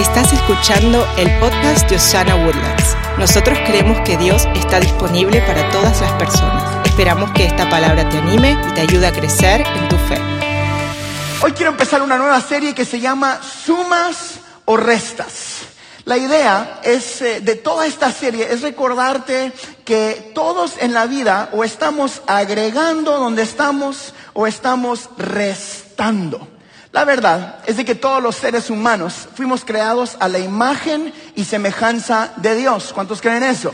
Estás escuchando el podcast de Osana Woodlands. Nosotros creemos que Dios está disponible para todas las personas. Esperamos que esta palabra te anime y te ayude a crecer en tu fe. Hoy quiero empezar una nueva serie que se llama Sumas o Restas. La idea es eh, de toda esta serie es recordarte que todos en la vida o estamos agregando donde estamos o estamos restando. La verdad es de que todos los seres humanos fuimos creados a la imagen y semejanza de Dios. ¿Cuántos creen eso?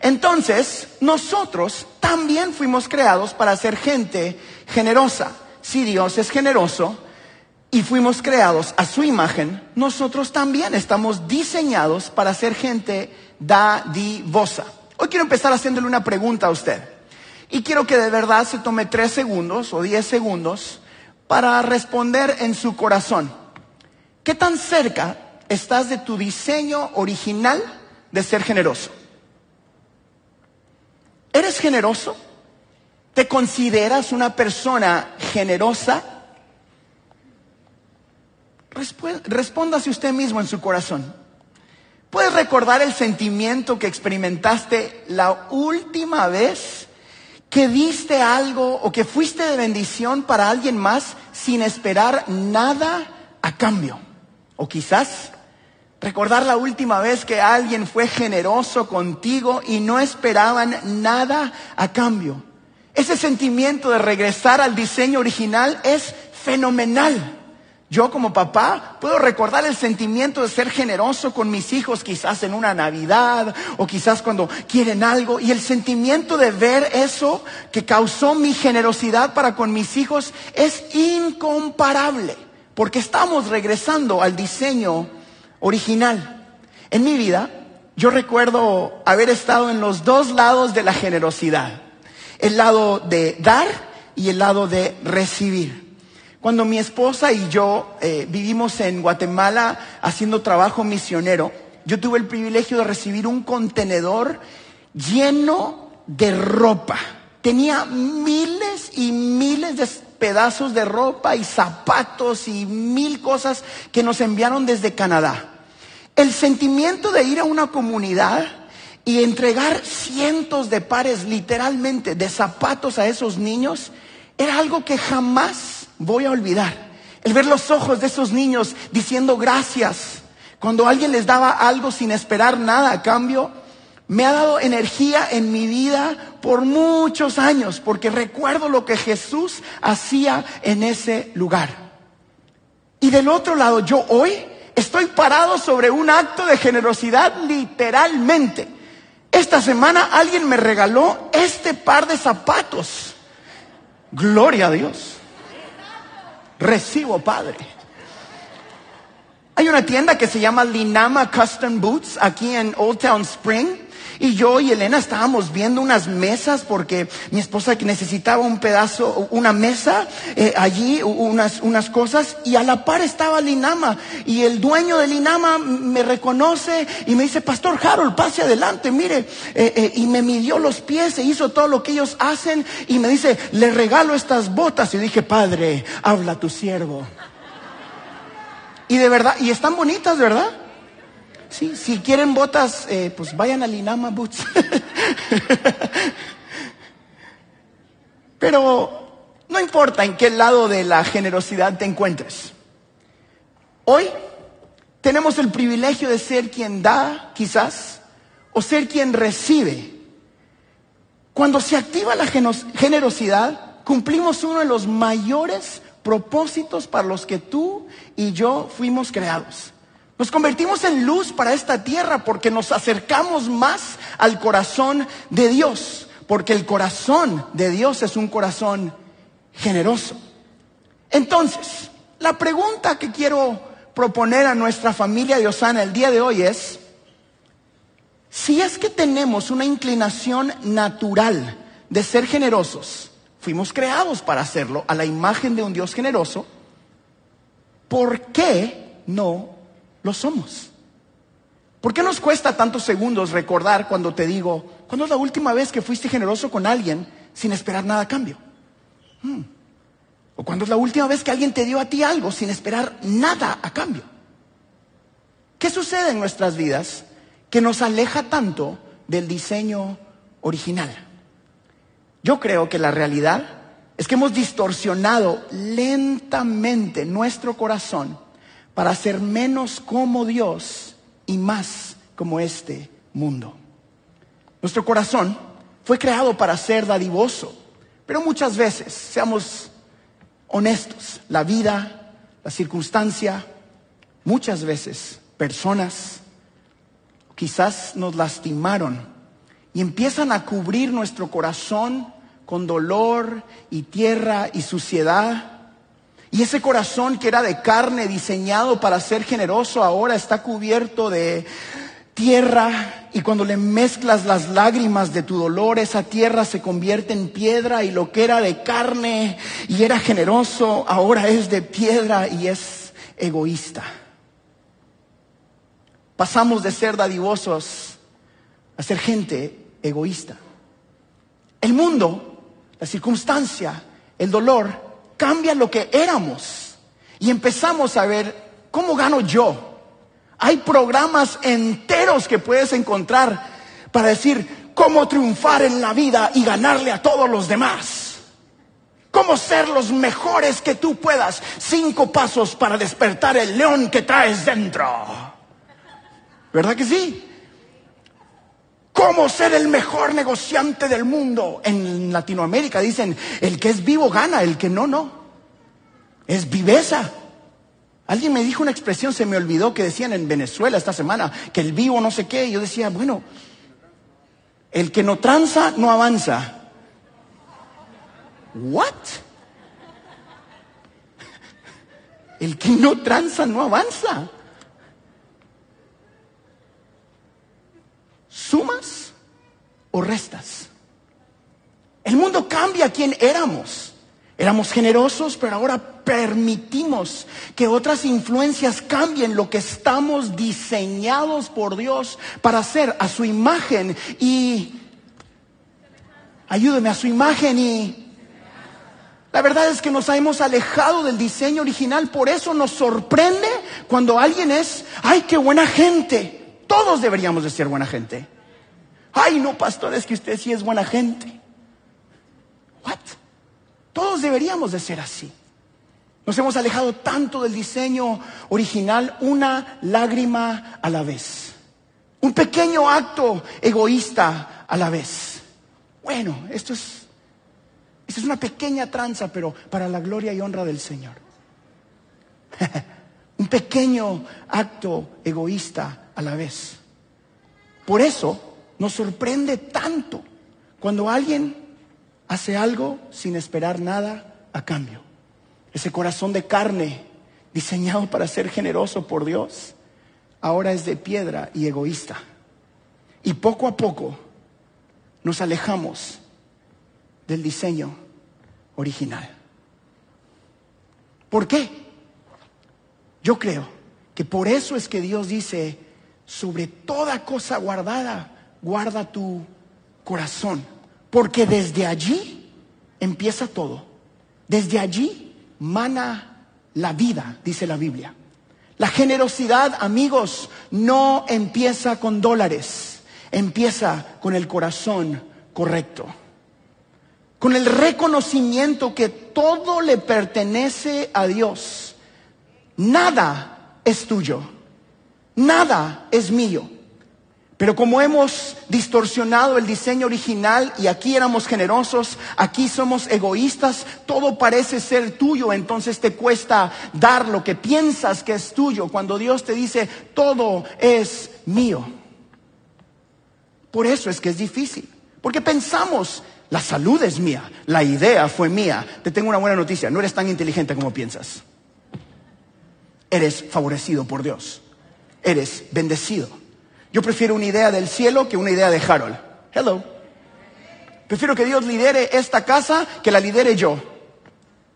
Entonces, nosotros también fuimos creados para ser gente generosa. Si Dios es generoso y fuimos creados a su imagen, nosotros también estamos diseñados para ser gente dadivosa. Hoy quiero empezar haciéndole una pregunta a usted. Y quiero que de verdad se tome tres segundos o diez segundos para responder en su corazón. ¿Qué tan cerca estás de tu diseño original de ser generoso? ¿Eres generoso? ¿Te consideras una persona generosa? Respóndase usted mismo en su corazón. ¿Puedes recordar el sentimiento que experimentaste la última vez que diste algo o que fuiste de bendición para alguien más sin esperar nada a cambio. O quizás recordar la última vez que alguien fue generoso contigo y no esperaban nada a cambio. Ese sentimiento de regresar al diseño original es fenomenal. Yo como papá puedo recordar el sentimiento de ser generoso con mis hijos quizás en una Navidad o quizás cuando quieren algo y el sentimiento de ver eso que causó mi generosidad para con mis hijos es incomparable porque estamos regresando al diseño original. En mi vida yo recuerdo haber estado en los dos lados de la generosidad, el lado de dar y el lado de recibir. Cuando mi esposa y yo eh, vivimos en Guatemala haciendo trabajo misionero, yo tuve el privilegio de recibir un contenedor lleno de ropa. Tenía miles y miles de pedazos de ropa y zapatos y mil cosas que nos enviaron desde Canadá. El sentimiento de ir a una comunidad y entregar cientos de pares literalmente de zapatos a esos niños era algo que jamás voy a olvidar. El ver los ojos de esos niños diciendo gracias. Cuando alguien les daba algo sin esperar nada a cambio, me ha dado energía en mi vida por muchos años, porque recuerdo lo que Jesús hacía en ese lugar. Y del otro lado, yo hoy estoy parado sobre un acto de generosidad literalmente. Esta semana alguien me regaló este par de zapatos. Gloria a Dios recibo, Padre. Hay una tienda que se llama Linama Custom Boots aquí en Old Town Spring. Y yo y Elena estábamos viendo unas mesas porque mi esposa necesitaba un pedazo, una mesa eh, allí, unas, unas cosas, y a la par estaba Linama. Y el dueño de Linama me reconoce y me dice, Pastor Harold, pase adelante, mire. Eh, eh, y me midió los pies e hizo todo lo que ellos hacen y me dice, le regalo estas botas. Y dije, Padre, habla tu siervo. Y de verdad, y están bonitas, ¿verdad? Si quieren botas, eh, pues vayan a Linama Boots. Pero no importa en qué lado de la generosidad te encuentres. Hoy tenemos el privilegio de ser quien da, quizás, o ser quien recibe. Cuando se activa la generosidad, cumplimos uno de los mayores propósitos para los que tú y yo fuimos creados. Nos convertimos en luz para esta tierra porque nos acercamos más al corazón de Dios, porque el corazón de Dios es un corazón generoso. Entonces, la pregunta que quiero proponer a nuestra familia de Osana el día de hoy es, si es que tenemos una inclinación natural de ser generosos, fuimos creados para hacerlo a la imagen de un Dios generoso, ¿por qué no lo somos. ¿Por qué nos cuesta tantos segundos recordar cuando te digo, ¿cuándo es la última vez que fuiste generoso con alguien sin esperar nada a cambio? Hmm. ¿O cuándo es la última vez que alguien te dio a ti algo sin esperar nada a cambio? ¿Qué sucede en nuestras vidas que nos aleja tanto del diseño original? Yo creo que la realidad es que hemos distorsionado lentamente nuestro corazón para ser menos como Dios y más como este mundo. Nuestro corazón fue creado para ser dadivoso, pero muchas veces, seamos honestos, la vida, la circunstancia, muchas veces personas quizás nos lastimaron y empiezan a cubrir nuestro corazón con dolor y tierra y suciedad. Y ese corazón que era de carne, diseñado para ser generoso, ahora está cubierto de tierra y cuando le mezclas las lágrimas de tu dolor, esa tierra se convierte en piedra y lo que era de carne y era generoso, ahora es de piedra y es egoísta. Pasamos de ser dadivosos a ser gente egoísta. El mundo, la circunstancia, el dolor, cambia lo que éramos y empezamos a ver cómo gano yo hay programas enteros que puedes encontrar para decir cómo triunfar en la vida y ganarle a todos los demás. Cómo ser los mejores que tú puedas. Cinco pasos para despertar el león que traes dentro. ¿Verdad que sí? ¿Cómo ser el mejor negociante del mundo? En Latinoamérica dicen, el que es vivo gana, el que no, no. Es viveza. Alguien me dijo una expresión, se me olvidó, que decían en Venezuela esta semana, que el vivo no sé qué. yo decía, bueno, el que no tranza no avanza. ¿What? El que no tranza no avanza. ¿Sumas o restas? El mundo cambia quien éramos. Éramos generosos, pero ahora permitimos que otras influencias cambien lo que estamos diseñados por Dios para hacer a su imagen y ayúdeme a su imagen y la verdad es que nos hemos alejado del diseño original, por eso nos sorprende cuando alguien es, ay, qué buena gente. Todos deberíamos de ser buena gente. Ay, no, pastor, es que usted sí es buena gente. What? Todos deberíamos de ser así. Nos hemos alejado tanto del diseño original, una lágrima a la vez. Un pequeño acto egoísta a la vez. Bueno, esto es, esto es una pequeña tranza, pero para la gloria y honra del Señor. Un pequeño acto egoísta a la vez. Por eso nos sorprende tanto cuando alguien hace algo sin esperar nada a cambio. Ese corazón de carne diseñado para ser generoso por Dios, ahora es de piedra y egoísta. Y poco a poco nos alejamos del diseño original. ¿Por qué? Yo creo que por eso es que Dios dice, sobre toda cosa guardada, guarda tu corazón porque desde allí empieza todo. Desde allí mana la vida, dice la Biblia. La generosidad, amigos, no empieza con dólares, empieza con el corazón correcto. Con el reconocimiento que todo le pertenece a Dios. Nada es tuyo, nada es mío. Pero como hemos distorsionado el diseño original y aquí éramos generosos, aquí somos egoístas, todo parece ser tuyo, entonces te cuesta dar lo que piensas que es tuyo cuando Dios te dice, todo es mío. Por eso es que es difícil, porque pensamos, la salud es mía, la idea fue mía. Te tengo una buena noticia, no eres tan inteligente como piensas. Eres favorecido por Dios, eres bendecido. Yo prefiero una idea del cielo que una idea de Harold. Hello. Prefiero que Dios lidere esta casa que la lidere yo.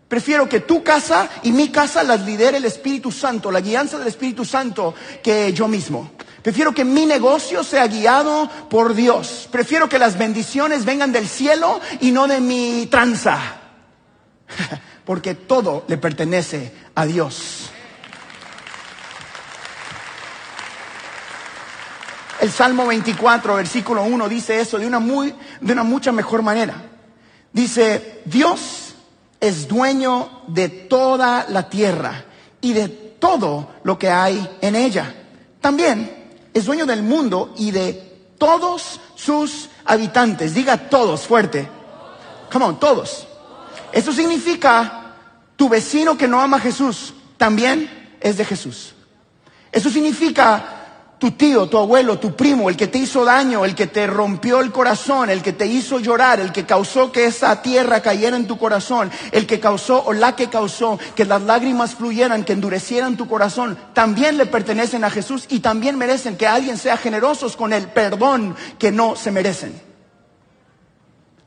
Prefiero que tu casa y mi casa las lidere el Espíritu Santo, la guianza del Espíritu Santo, que yo mismo. Prefiero que mi negocio sea guiado por Dios. Prefiero que las bendiciones vengan del cielo y no de mi tranza. Porque todo le pertenece a Dios. El Salmo 24, versículo 1 dice eso de una, muy, de una mucha mejor manera. Dice, Dios es dueño de toda la tierra y de todo lo que hay en ella. También es dueño del mundo y de todos sus habitantes. Diga todos fuerte. Come on, todos. Eso significa tu vecino que no ama a Jesús también es de Jesús. Eso significa tu tío, tu abuelo, tu primo, el que te hizo daño, el que te rompió el corazón, el que te hizo llorar, el que causó que esa tierra cayera en tu corazón, el que causó o la que causó que las lágrimas fluyeran, que endurecieran tu corazón, también le pertenecen a Jesús y también merecen que alguien sea generosos con el perdón que no se merecen.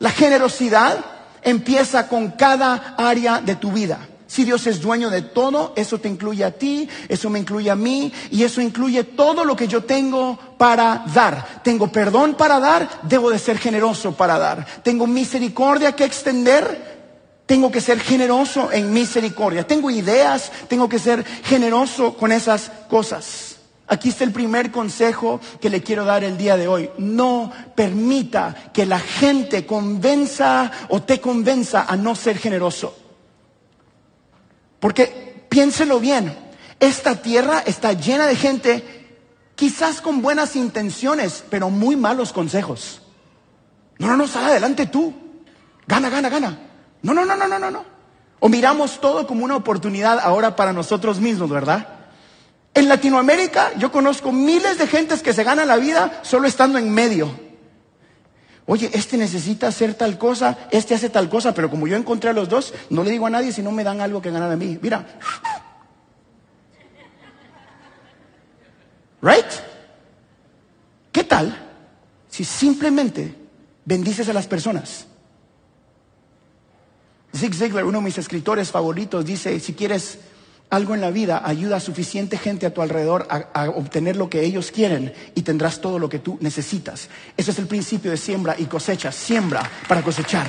La generosidad empieza con cada área de tu vida. Si Dios es dueño de todo, eso te incluye a ti, eso me incluye a mí y eso incluye todo lo que yo tengo para dar. Tengo perdón para dar, debo de ser generoso para dar. Tengo misericordia que extender, tengo que ser generoso en misericordia. Tengo ideas, tengo que ser generoso con esas cosas. Aquí está el primer consejo que le quiero dar el día de hoy. No permita que la gente convenza o te convenza a no ser generoso. Porque piénselo bien, esta tierra está llena de gente quizás con buenas intenciones, pero muy malos consejos. No, no, no, sal adelante tú. Gana, gana, gana. No, no, no, no, no, no, no. O miramos todo como una oportunidad ahora para nosotros mismos, ¿verdad? En Latinoamérica yo conozco miles de gentes que se ganan la vida solo estando en medio. Oye, este necesita hacer tal cosa, este hace tal cosa, pero como yo encontré a los dos, no le digo a nadie si no me dan algo que ganar a mí. Mira. ¿Right? ¿Qué tal si simplemente bendices a las personas? Zig Ziglar, uno de mis escritores favoritos, dice, si quieres algo en la vida ayuda a suficiente gente a tu alrededor a, obtener lo que ellos quieren y tendrás todo lo que tú necesitas. Ese es el principio de siembra y cosecha. Siembra para cosechar.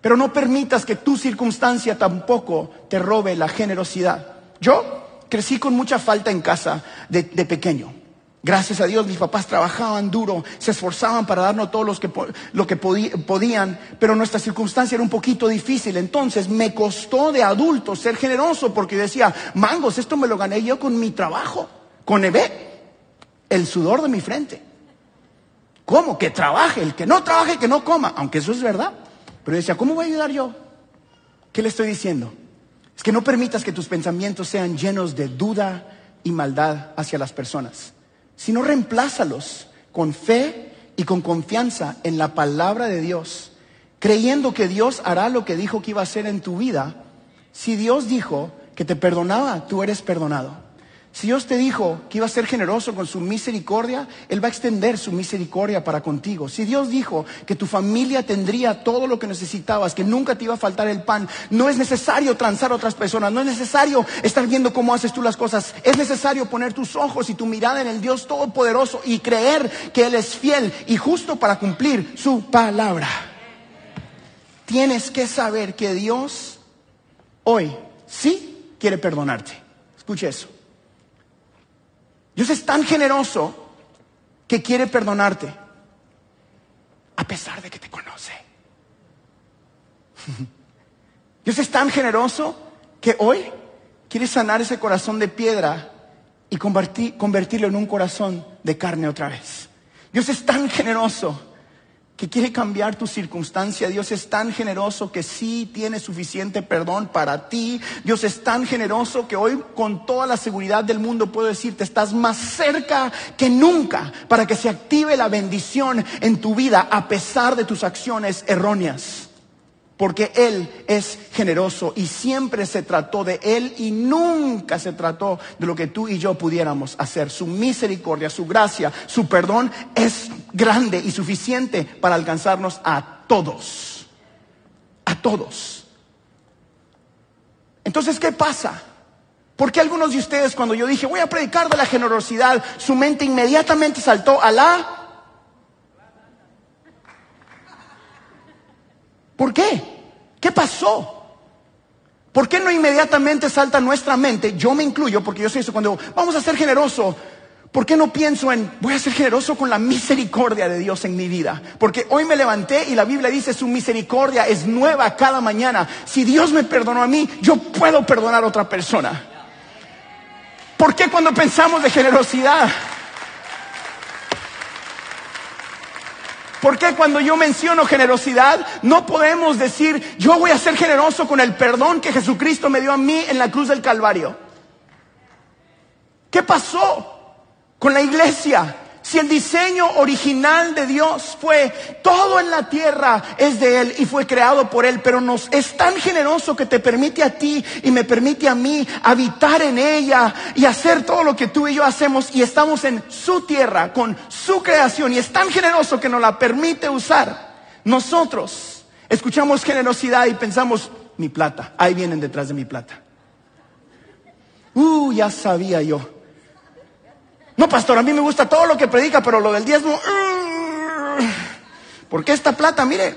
Pero no permitas que tu circunstancia tampoco te robe la generosidad. Yo crecí con mucha falta en casa de pequeño. Gracias a Dios mis papás trabajaban duro, se esforzaban para darnos todo que, lo que podían, pero nuestra circunstancia era un poquito difícil. Entonces me costó de adulto ser generoso porque decía, mangos, esto me lo gané yo con mi trabajo, con el sudor de mi frente. ¿Cómo? Que trabaje, el que no trabaje, que no coma, aunque eso es verdad. Pero decía, ¿cómo voy a ayudar yo? ¿Qué le estoy diciendo? Es que no permitas que tus pensamientos sean llenos de duda y maldad hacia las personas sino reemplázalos con fe y con confianza en la palabra de Dios, creyendo que Dios hará lo que dijo que iba a hacer en tu vida. Si Dios dijo que te perdonaba, tú eres perdonado. Si Dios te dijo que iba a ser generoso con su misericordia, Él va a extender su misericordia para contigo. Si Dios dijo que tu familia tendría todo lo que necesitabas, que nunca te iba a faltar el pan, no es necesario transar a otras personas, no es necesario estar viendo cómo haces tú las cosas, es necesario poner tus ojos y tu mirada en el Dios Todopoderoso y creer que Él es fiel y justo para cumplir su palabra. Tienes que saber que Dios hoy sí quiere perdonarte. Escuche eso. Dios es tan generoso que quiere perdonarte, a pesar de que te conoce. Dios es tan generoso que hoy quiere sanar ese corazón de piedra y convertirlo en un corazón de carne otra vez. Dios es tan generoso que quiere cambiar tu circunstancia. Dios es tan generoso que sí tiene suficiente perdón para ti. Dios es tan generoso que hoy con toda la seguridad del mundo puedo decirte, estás más cerca que nunca para que se active la bendición en tu vida a pesar de tus acciones erróneas porque Él es generoso y siempre se trató de Él y nunca se trató de lo que tú y yo pudiéramos hacer. Su misericordia, su gracia, su perdón es grande y suficiente para alcanzarnos a todos. A todos. Entonces, ¿qué pasa? ¿Por qué algunos de ustedes cuando yo dije voy a predicar de la generosidad, su mente inmediatamente saltó a la ¿Por qué? ¿Qué pasó? ¿Por qué no inmediatamente salta nuestra mente? Yo me incluyo, porque yo soy eso, cuando vamos a ser generoso, ¿por qué no pienso en voy a ser generoso con la misericordia de Dios en mi vida? Porque hoy me levanté y la Biblia dice su misericordia es nueva cada mañana. Si Dios me perdonó a mí, yo puedo perdonar a otra persona. ¿Por qué cuando pensamos de generosidad? ¿Por qué cuando yo menciono generosidad no podemos decir yo voy a ser generoso con el perdón que Jesucristo me dio a mí en la cruz del Calvario? ¿Qué pasó con la iglesia? Si el diseño original de Dios fue todo en la tierra es de Él y fue creado por Él, pero nos es tan generoso que te permite a ti y me permite a mí habitar en ella y hacer todo lo que tú y yo hacemos y estamos en su tierra con su creación y es tan generoso que nos la permite usar. Nosotros escuchamos generosidad y pensamos, mi plata, ahí vienen detrás de mi plata. Uh, ya sabía yo. No, pastor, a mí me gusta todo lo que predica, pero lo del diezmo... Uh, porque esta plata, mire,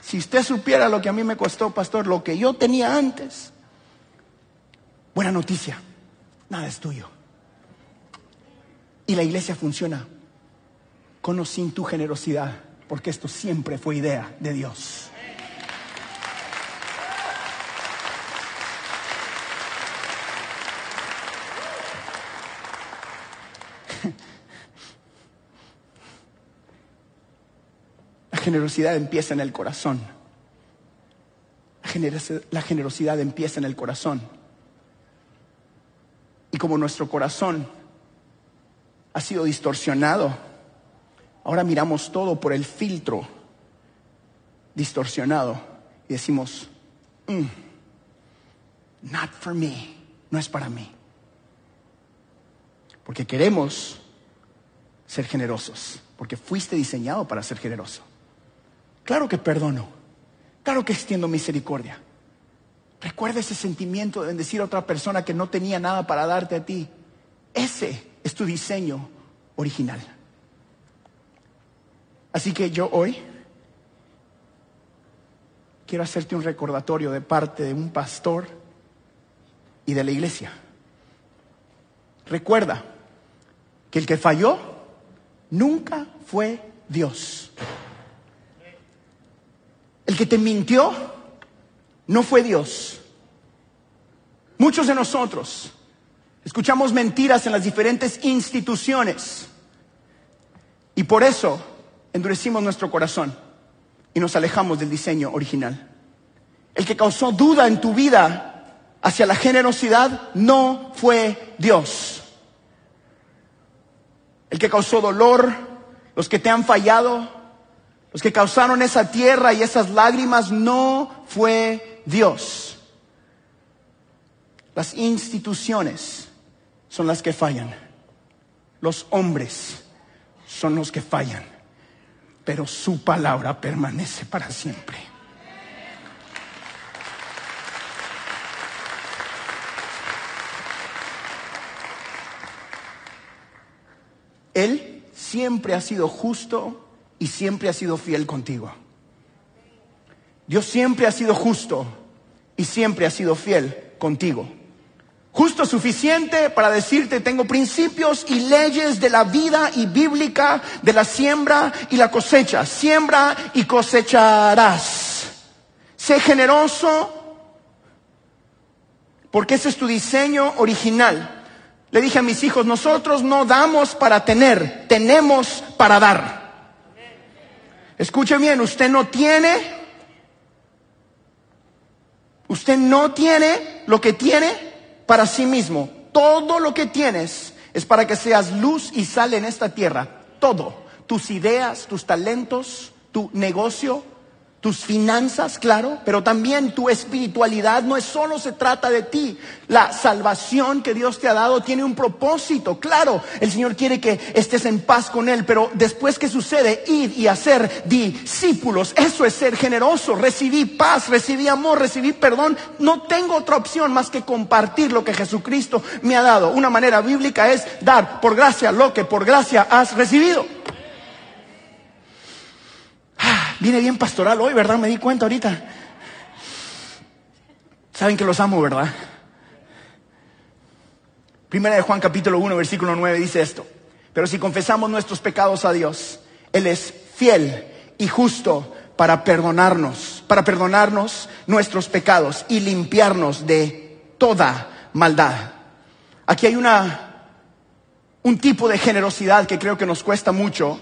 si usted supiera lo que a mí me costó, pastor, lo que yo tenía antes. Buena noticia, nada es tuyo. Y la iglesia funciona con o sin tu generosidad, porque esto siempre fue idea de Dios. Generosidad empieza en el corazón. La generosidad empieza en el corazón. Y como nuestro corazón ha sido distorsionado, ahora miramos todo por el filtro distorsionado y decimos, mm, not for me, no es para mí. Porque queremos ser generosos, porque fuiste diseñado para ser generoso. Claro que perdono. Claro que extiendo misericordia. Recuerda ese sentimiento de bendecir a otra persona que no tenía nada para darte a ti. Ese es tu diseño original. Así que yo hoy quiero hacerte un recordatorio de parte de un pastor y de la iglesia. Recuerda que el que falló nunca fue Dios. El que te mintió no fue Dios. Muchos de nosotros escuchamos mentiras en las diferentes instituciones y por eso endurecimos nuestro corazón y nos alejamos del diseño original. El que causó duda en tu vida hacia la generosidad no fue Dios. El que causó dolor, los que te han fallado, los que causaron esa tierra y esas lágrimas no fue Dios. Las instituciones son las que fallan. Los hombres son los que fallan. Pero su palabra permanece para siempre. Él siempre ha sido justo y siempre ha sido fiel contigo. Dios siempre ha sido justo y siempre ha sido fiel contigo. Justo suficiente para decirte, tengo principios y leyes de la vida y bíblica, de la siembra y la cosecha. Siembra y cosecharás. Sé generoso, porque ese es tu diseño original. Le dije a mis hijos, nosotros no damos para tener, tenemos para dar. Escuche bien, usted no tiene, usted no tiene lo que tiene para sí mismo. Todo lo que tienes es para que seas luz y sal en esta tierra. Todo. Tus ideas, tus talentos, tu negocio, tus finanzas, claro, pero también tu espiritualidad. No es solo se trata de ti. La salvación que Dios te ha dado tiene un propósito. Claro, el Señor quiere que estés en paz con Él, pero después que sucede, ir y hacer discípulos. Eso es ser generoso. Recibí paz, recibí amor, recibí perdón. No tengo otra opción más que compartir lo que Jesucristo me ha dado. Una manera bíblica es dar por gracia lo que por gracia has recibido. Viene bien pastoral hoy, ¿verdad? Me di cuenta ahorita. Saben que los amo, ¿verdad? Primera de Juan capítulo 1, versículo 9 dice esto. Pero si confesamos nuestros pecados a Dios, Él es fiel y justo para perdonarnos, para perdonarnos nuestros pecados y limpiarnos de toda maldad. Aquí hay una, un tipo de generosidad que creo que nos cuesta mucho,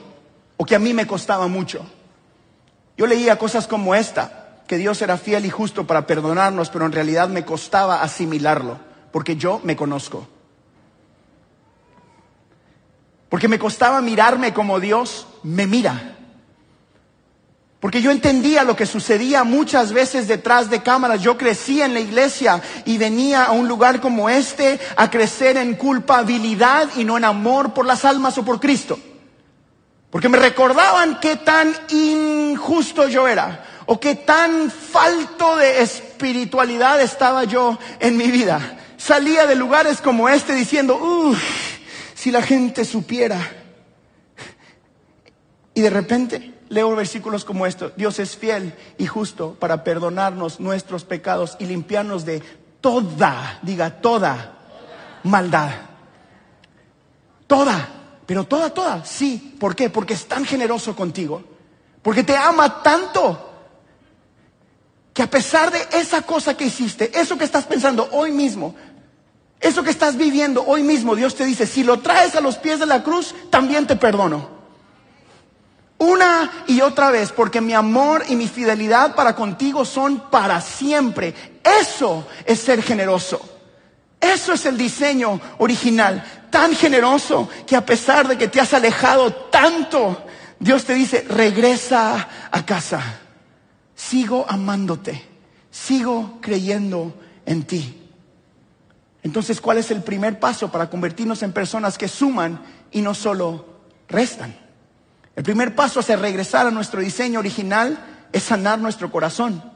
o que a mí me costaba mucho. Yo leía cosas como esta, que Dios era fiel y justo para perdonarnos, pero en realidad me costaba asimilarlo, porque yo me conozco. Porque me costaba mirarme como Dios me mira. Porque yo entendía lo que sucedía muchas veces detrás de cámaras. Yo crecí en la iglesia y venía a un lugar como este a crecer en culpabilidad y no en amor por las almas o por Cristo. Porque me recordaban qué tan injusto yo era o qué tan falto de espiritualidad estaba yo en mi vida. Salía de lugares como este diciendo, uff, si la gente supiera. Y de repente leo versículos como estos. Dios es fiel y justo para perdonarnos nuestros pecados y limpiarnos de toda, diga toda, maldad. Toda, pero toda, toda, sí. ¿Por qué? Porque es tan generoso contigo. Porque te ama tanto. Que a pesar de esa cosa que hiciste, eso que estás pensando hoy mismo, eso que estás viviendo hoy mismo, Dios te dice, si lo traes a los pies de la cruz, también te perdono. Una y otra vez, porque mi amor y mi fidelidad para contigo son para siempre. Eso es ser generoso. Eso es el diseño original, tan generoso que a pesar de que te has alejado tanto, Dios te dice, regresa a casa. Sigo amándote, sigo creyendo en ti. Entonces, ¿cuál es el primer paso para convertirnos en personas que suman y no solo restan? El primer paso hacia regresar a nuestro diseño original es sanar nuestro corazón.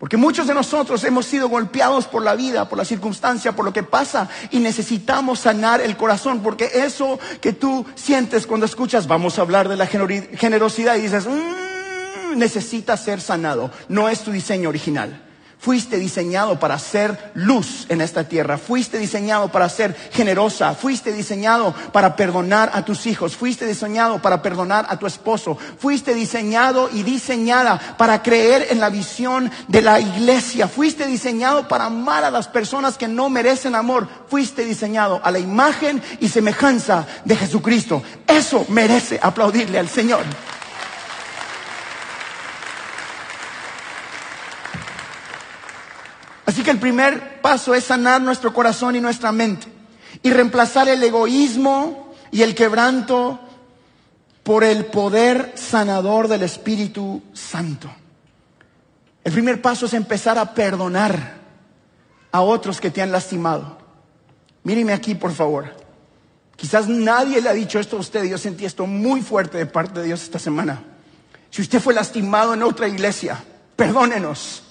Porque muchos de nosotros hemos sido golpeados por la vida, por la circunstancia, por lo que pasa y necesitamos sanar el corazón. Porque eso que tú sientes cuando escuchas, vamos a hablar de la generosidad y dices, mmm, necesita ser sanado. No es tu diseño original. Fuiste diseñado para ser luz en esta tierra. Fuiste diseñado para ser generosa. Fuiste diseñado para perdonar a tus hijos. Fuiste diseñado para perdonar a tu esposo. Fuiste diseñado y diseñada para creer en la visión de la iglesia. Fuiste diseñado para amar a las personas que no merecen amor. Fuiste diseñado a la imagen y semejanza de Jesucristo. Eso merece aplaudirle al Señor. Así que el primer paso es sanar nuestro corazón y nuestra mente y reemplazar el egoísmo y el quebranto por el poder sanador del Espíritu Santo. El primer paso es empezar a perdonar a otros que te han lastimado. Míreme aquí, por favor. Quizás nadie le ha dicho esto a usted. Yo sentí esto muy fuerte de parte de Dios esta semana. Si usted fue lastimado en otra iglesia, perdónenos.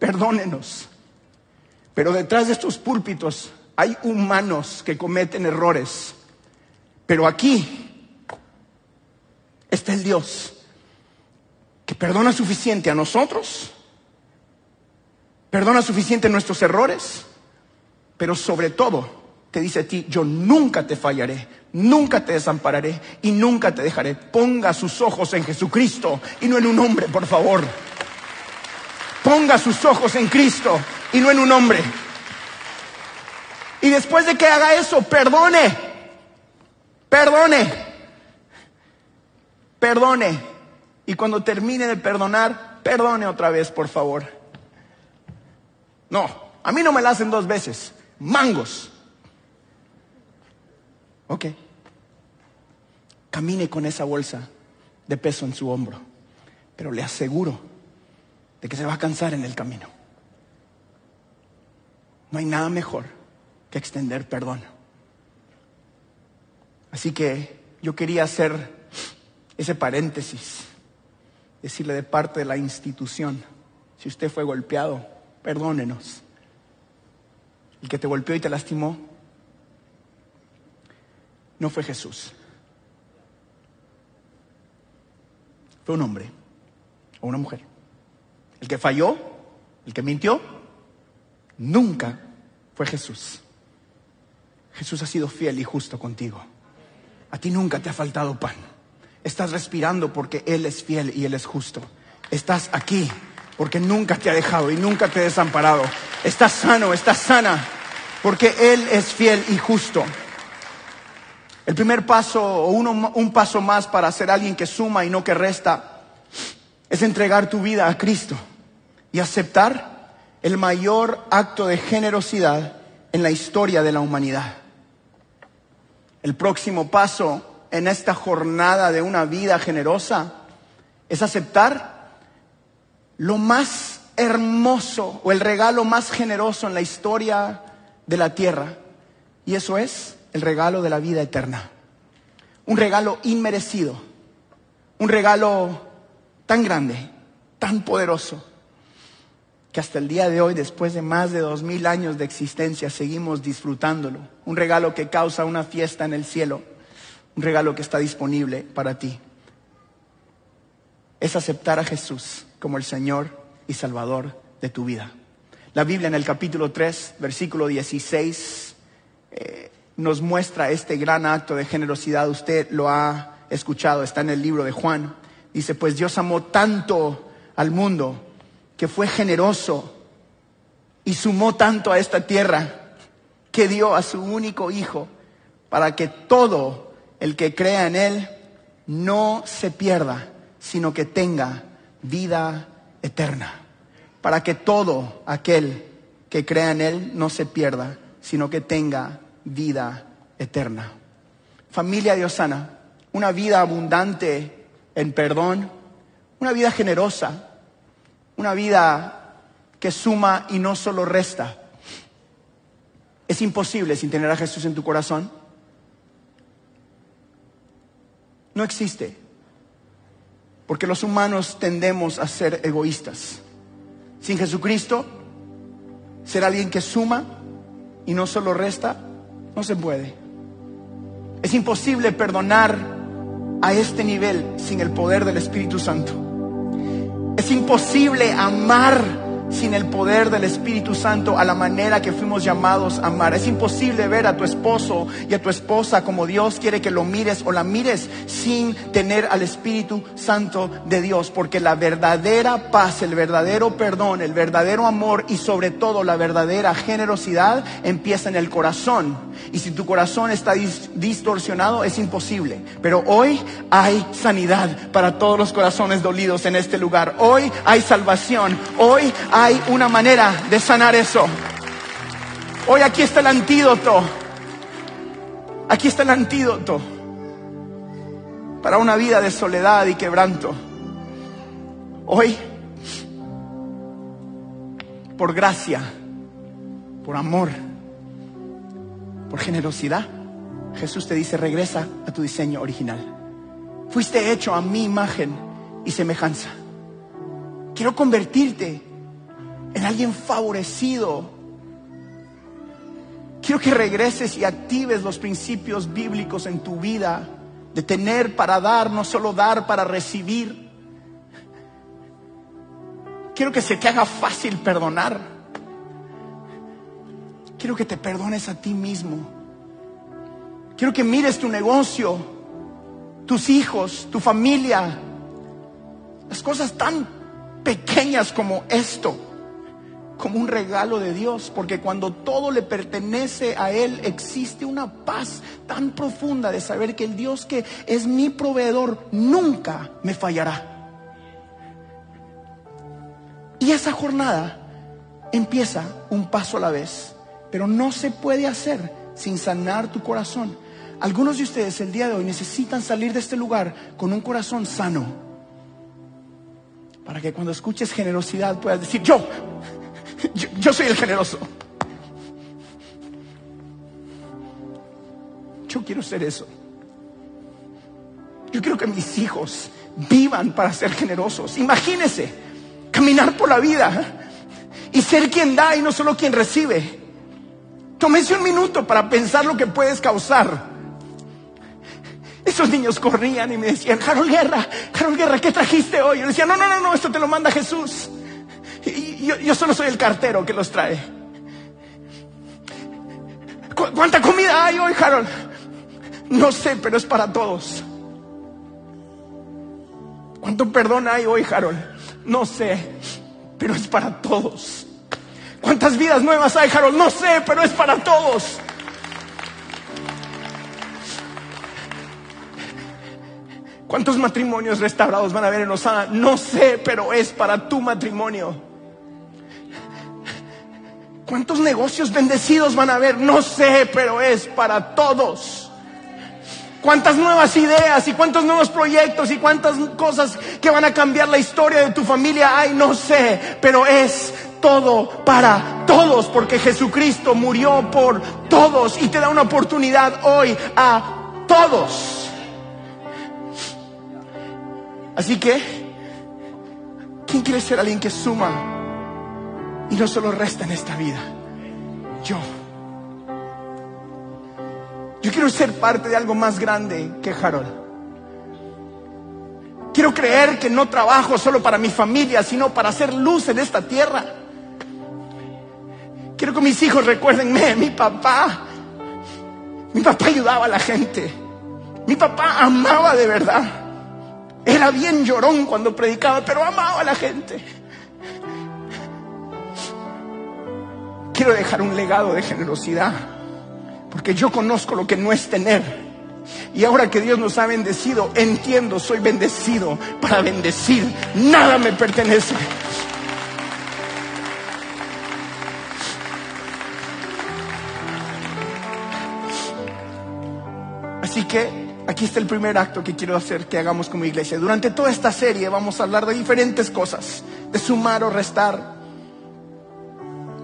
Perdónenos. Pero detrás de estos púlpitos hay humanos que cometen errores. Pero aquí está el Dios que perdona suficiente a nosotros, perdona suficiente nuestros errores, pero sobre todo te dice a ti, yo nunca te fallaré, nunca te desampararé y nunca te dejaré. Ponga sus ojos en Jesucristo y no en un hombre, por favor. Ponga sus ojos en Cristo y no en un hombre. Y después de que haga eso, perdone. Perdone. Perdone. Y cuando termine de perdonar, perdone otra vez, por favor. No, a mí no me la hacen dos veces. Mangos. Ok. Camine con esa bolsa de peso en su hombro. Pero le aseguro de que se va a cansar en el camino. No hay nada mejor que extender perdón. Así que yo quería hacer ese paréntesis, decirle de parte de la institución, si usted fue golpeado, perdónenos. El que te golpeó y te lastimó no fue Jesús. fue un hombre o una mujer. El que falló, el que mintió, nunca fue Jesús. Jesús ha sido fiel y justo contigo. A ti nunca te ha faltado pan. Estás respirando porque Él es fiel y Él es justo. Estás aquí porque nunca te ha dejado y nunca te ha desamparado. Estás sano, estás sana porque Él es fiel y justo. El primer paso o un paso más para ser alguien que suma y no que resta es entregar tu vida a Cristo y aceptar el mayor acto de generosidad en la historia de la humanidad. El próximo paso en esta jornada de una vida generosa es aceptar lo más hermoso o el regalo más generoso en la historia de la tierra. Y eso es el regalo de la vida eterna. Un regalo inmerecido. Un regalo tan grande, tan poderoso, que hasta el día de hoy, después de más de dos mil años de existencia, seguimos disfrutándolo. Un regalo que causa una fiesta en el cielo. Un regalo que está disponible para ti. Es aceptar a Jesús como el Señor y Salvador de tu vida. La Biblia en el capítulo 3, versículo 16, eh, nos muestra este gran acto de generosidad. Usted lo ha escuchado, está en el libro de Juan. Dice, pues Dios amó tanto al mundo que fue generoso y sumó tanto a esta tierra que dio a su único hijo para que todo el que crea en él no se pierda, sino que tenga vida eterna. Para que todo aquel que crea en él no se pierda, sino que tenga vida eterna. Familia diosana, una vida abundante en perdón, una vida generosa, una vida que suma y no solo resta. Es imposible sin tener a Jesús en tu corazón. No existe. Porque los humanos tendemos a ser egoístas. Sin Jesucristo, ser alguien que suma y no solo resta, no se puede. Es imposible perdonar a este nivel sin el poder del Espíritu Santo. Es imposible amar sin el poder del Espíritu Santo a la manera que fuimos llamados a amar. Es imposible ver a tu esposo y a tu esposa como Dios quiere que lo mires o la mires sin tener al Espíritu Santo de Dios, porque la verdadera paz, el verdadero perdón, el verdadero amor y sobre todo la verdadera generosidad empieza en el corazón. Y si tu corazón está distorsionado es imposible. Pero hoy hay sanidad para todos los corazones dolidos en este lugar. Hoy hay salvación. Hoy hay hay una manera de sanar eso. Hoy aquí está el antídoto. Aquí está el antídoto para una vida de soledad y quebranto. Hoy, por gracia, por amor, por generosidad, Jesús te dice, regresa a tu diseño original. Fuiste hecho a mi imagen y semejanza. Quiero convertirte en alguien favorecido. Quiero que regreses y actives los principios bíblicos en tu vida de tener para dar, no solo dar para recibir. Quiero que se te haga fácil perdonar. Quiero que te perdones a ti mismo. Quiero que mires tu negocio, tus hijos, tu familia, las cosas tan pequeñas como esto como un regalo de Dios, porque cuando todo le pertenece a Él, existe una paz tan profunda de saber que el Dios que es mi proveedor nunca me fallará. Y esa jornada empieza un paso a la vez, pero no se puede hacer sin sanar tu corazón. Algunos de ustedes el día de hoy necesitan salir de este lugar con un corazón sano, para que cuando escuches generosidad puedas decir, yo, yo, soy el generoso. Yo quiero ser eso. Yo quiero que mis hijos vivan para ser generosos. Imagínese caminar por la vida y ser quien da y no solo quien recibe. Tómese un minuto para pensar lo que puedes causar. esos niños corrían y me decían, Harold Guerra, Harold Guerra, ¿qué trajiste hoy? Yo decía, no, no, no, no, esto te lo manda Jesús. Yo solo soy el cartero que los trae. ¿Cuánta comida hay hoy, Harold? No sé, pero es para todos. ¿Cuánto perdón hay hoy, Harold? No sé, pero es para todos. ¿Cuántas vidas nuevas hay, Harold? No sé, pero es para todos. ¿Cuántos matrimonios restaurados van a haber en Osana? No sé, pero es para tu matrimonio. ¿Cuántos negocios bendecidos van a haber? No sé, pero es para todos. ¿Cuántas nuevas ideas y cuántos nuevos proyectos y cuántas cosas que van a cambiar la historia de tu familia hay? No sé, pero es todo para todos porque Jesucristo murió por todos y te da una oportunidad hoy a todos. Así que, ¿quién quiere ser alguien que suma y no solo resta en esta vida? Yo. Yo quiero ser parte de algo más grande que Harold. Quiero creer que no trabajo solo para mi familia, sino para hacer luz en esta tierra. Quiero que mis hijos recuerdenme, mi papá. Mi papá ayudaba a la gente. Mi papá amaba de verdad. Era bien llorón cuando predicaba, pero amaba a la gente. Quiero dejar un legado de generosidad, porque yo conozco lo que no es tener. Y ahora que Dios nos ha bendecido, entiendo, soy bendecido para bendecir. Nada me pertenece. Así que Aquí está el primer acto que quiero hacer que hagamos como iglesia. Durante toda esta serie vamos a hablar de diferentes cosas, de sumar o restar.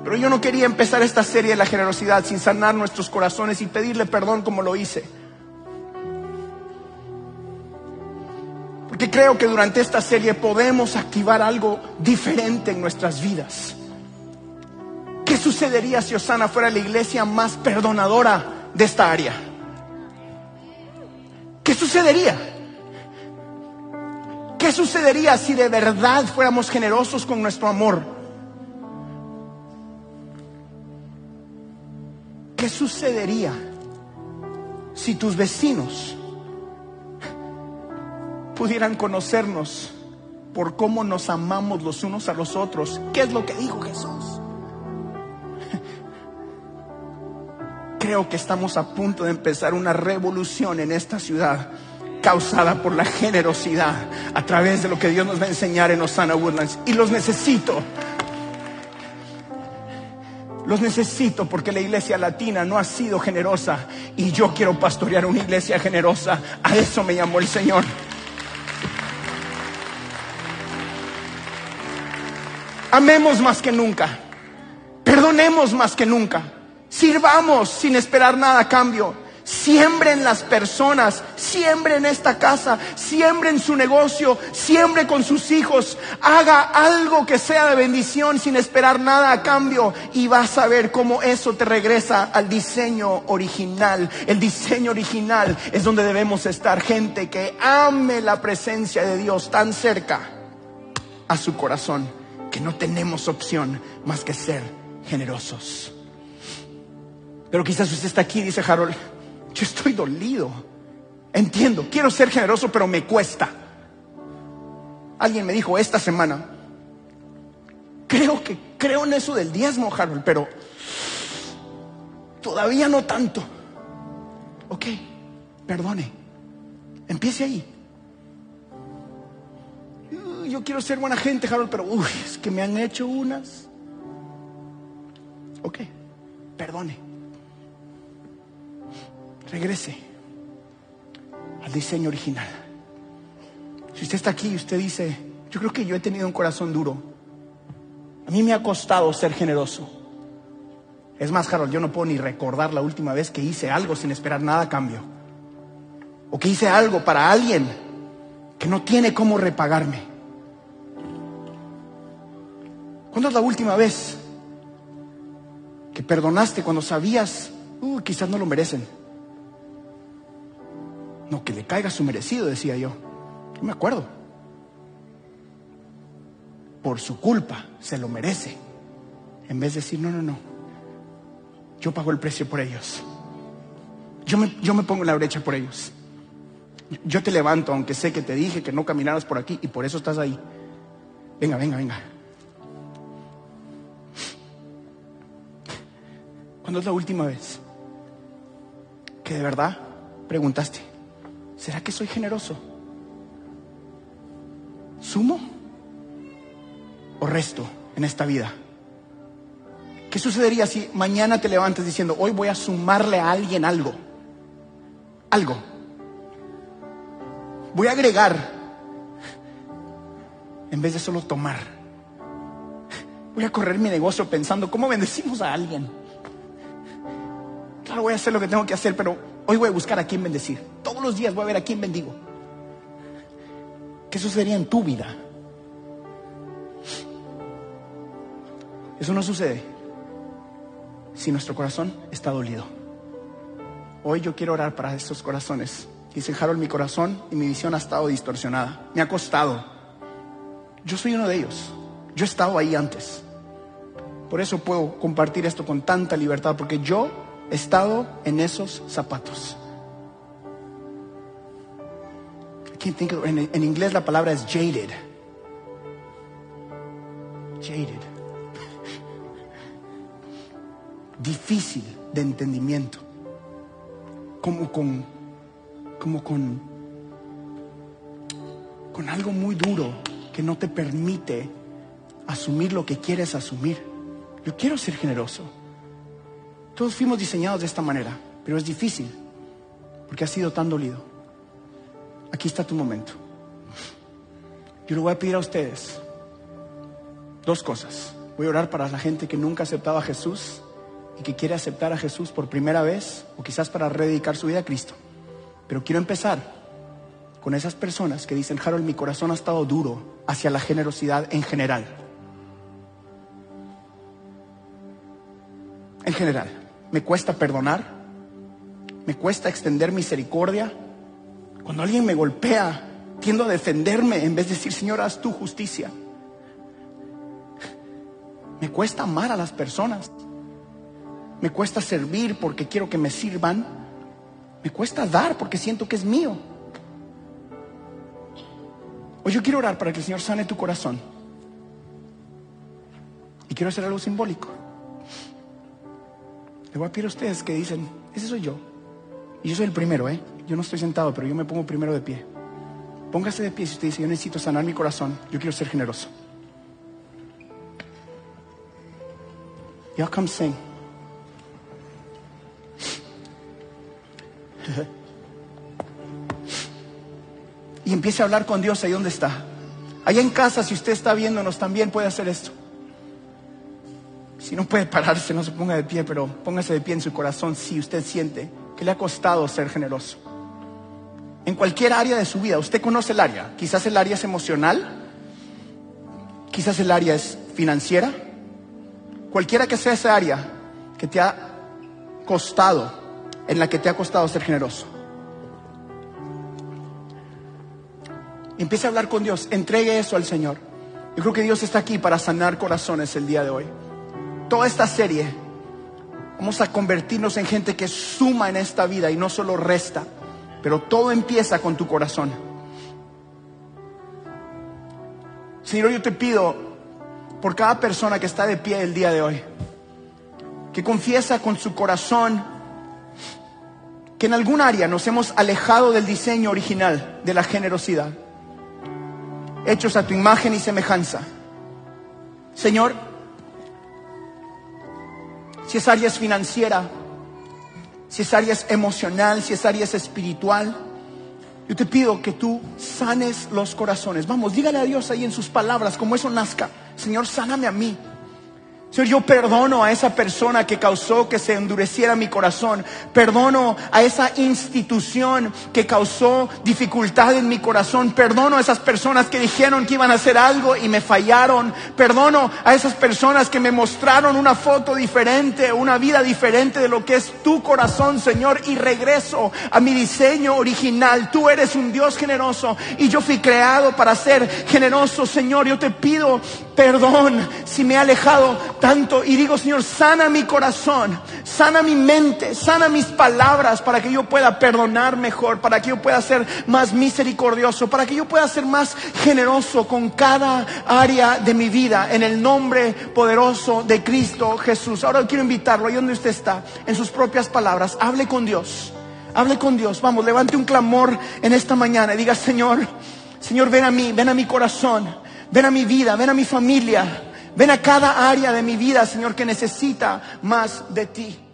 Pero yo no quería empezar esta serie de la generosidad sin sanar nuestros corazones y pedirle perdón como lo hice. Porque creo que durante esta serie podemos activar algo diferente en nuestras vidas. ¿Qué sucedería si Osana fuera la iglesia más perdonadora de esta área? ¿Qué sucedería? ¿Qué sucedería si de verdad fuéramos generosos con nuestro amor? ¿Qué sucedería si tus vecinos pudieran conocernos por cómo nos amamos los unos a los otros? ¿Qué es lo que dijo Jesús? creo que estamos a punto de empezar una revolución en esta ciudad causada por la generosidad a través de lo que Dios nos va a enseñar en Osana Woodlands. Y los necesito. Los necesito porque la iglesia latina no ha sido generosa y yo quiero pastorear una iglesia generosa. A eso me llamó el Señor. Amemos más que nunca. Perdonemos más que nunca. Sirvamos sin esperar nada a cambio. Siembren las personas, siembren esta casa, siembren su negocio, siembre con sus hijos, haga algo que sea de bendición sin esperar nada a cambio y vas a ver cómo eso te regresa al diseño original. El diseño original es donde debemos estar, gente que ame la presencia de Dios tan cerca a su corazón que no tenemos opción más que ser generosos. Pero quizás usted está aquí dice, Harold, yo estoy dolido. Entiendo, quiero ser generoso, pero me cuesta. Alguien me dijo esta semana, creo que creo en eso del diezmo, Harold, pero todavía no tanto. Ok, perdone, empiece ahí. Yo quiero ser buena gente, Harold, pero uy, es que me han hecho unas. Ok, perdone regrese al diseño original. Si usted está aquí y usted dice, yo creo que yo he tenido un corazón duro. A mí me ha costado ser generoso. Es más, Harold, yo no puedo ni recordar la última vez que hice algo sin esperar nada a cambio. O que hice algo para alguien que no tiene cómo repagarme. ¿Cuándo es la última vez que perdonaste cuando sabías, uh, quizás no lo merecen? No, que le caiga su merecido, decía yo. Yo me acuerdo. Por su culpa, se lo merece. En vez de decir, no, no, no. Yo pago el precio por ellos. Yo me, yo me pongo en la brecha por ellos. Yo te levanto, aunque sé que te dije que no caminaras por aquí y por eso estás ahí. Venga, venga, venga. ¿Cuándo es la última vez que de verdad preguntaste, ¿será que soy generoso? ¿Sumo o resto en esta vida? ¿Qué sucedería si mañana te levantas diciendo, hoy voy a sumarle a alguien algo? Algo. Voy a agregar en vez de solo tomar. Voy a correr mi negocio pensando, ¿cómo bendecimos a alguien? Claro, voy a hacer lo que tengo que hacer, pero hoy voy a buscar a quién bendecir. Todos los días voy a ver a quién bendigo. ¿Qué sucedería en tu vida? Eso no sucede si nuestro corazón está dolido. Hoy yo quiero orar para estos corazones. Dice Harold, mi corazón y mi visión ha estado distorsionada. Me ha costado. Yo soy uno de ellos. Yo he estado ahí antes. Por eso puedo compartir esto con tanta libertad, porque yo he estado en esos zapatos. En, en inglés la palabra es jaded. Jaded. Difícil de entendimiento. Como con, como con, con algo muy duro que no te permite asumir lo que quieres asumir. Yo quiero ser generoso. Todos fuimos diseñados de esta manera, pero es difícil porque ha sido tan dolido. Aquí está tu momento. Yo le voy a pedir a ustedes dos cosas. Voy a orar para la gente que nunca ha aceptado a Jesús y que quiere aceptar a Jesús por primera vez o quizás para rededicar su vida a Cristo. Pero quiero empezar con esas personas que dicen, Harold, mi corazón ha estado duro hacia la generosidad en general. En general, me cuesta perdonar, me cuesta extender misericordia. Cuando alguien me golpea, tiendo a defenderme en vez de decir, Señor, haz tu justicia. Me cuesta amar a las personas. Me cuesta servir porque quiero que me sirvan. Me cuesta dar porque siento que es mío. Hoy yo quiero orar para que el Señor sane tu corazón. Y quiero hacer algo simbólico. Le voy a pedir a ustedes que dicen, ese soy yo. Y yo soy el primero, ¿eh? Yo no estoy sentado, pero yo me pongo primero de pie. Póngase de pie si usted dice, yo necesito sanar mi corazón. Yo quiero ser generoso. Y'all come sing. y empiece a hablar con Dios ahí donde está. Allá en casa, si usted está viéndonos, también puede hacer esto. Si no puede pararse, no se ponga de pie, pero póngase de pie en su corazón si usted siente que le ha costado ser generoso. En cualquier área de su vida, usted conoce el área. Quizás el área es emocional, quizás el área es financiera. Cualquiera que sea esa área que te ha costado, en la que te ha costado ser generoso. Empiece a hablar con Dios, entregue eso al Señor. Yo creo que Dios está aquí para sanar corazones el día de hoy. Toda esta serie, vamos a convertirnos en gente que suma en esta vida y no solo resta, pero todo empieza con tu corazón. Señor, yo te pido por cada persona que está de pie el día de hoy, que confiesa con su corazón que en algún área nos hemos alejado del diseño original de la generosidad hechos a tu imagen y semejanza. Señor, si esa área es financiera, si es emocional, si es espiritual, yo te pido que tú sanes los corazones. Vamos, dígale a Dios ahí en sus palabras, como eso nazca. Señor, sáname a mí. Señor, yo perdono a esa persona que causó que se endureciera mi corazón. Perdono a esa institución que causó dificultad en mi corazón. Perdono a esas personas que dijeron que iban a hacer algo y me fallaron. Perdono a esas personas que me mostraron una foto diferente, una vida diferente de lo que es tu corazón, Señor. Y regreso a mi diseño original. Tú eres un Dios generoso y yo fui creado para ser generoso, Señor. Yo te pido perdón si me he alejado tanto y digo, Señor, sana mi corazón, sana mi mente, sana mis palabras para que yo pueda perdonar mejor, para que yo pueda ser más misericordioso, para que yo pueda ser más generoso con cada área de mi vida en el nombre poderoso de Cristo Jesús. Ahora quiero invitarlo, ahí donde usted está, en sus propias palabras, hable con Dios. Hable con Dios, vamos, levante un clamor en esta mañana y diga, Señor, Señor, ven a mí, ven a mi corazón, ven a mi vida, ven a mi familia, ven a cada área de mi vida, Señor, que necesita más de ti.